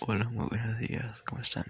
Hola, muy buenos días, ¿cómo están?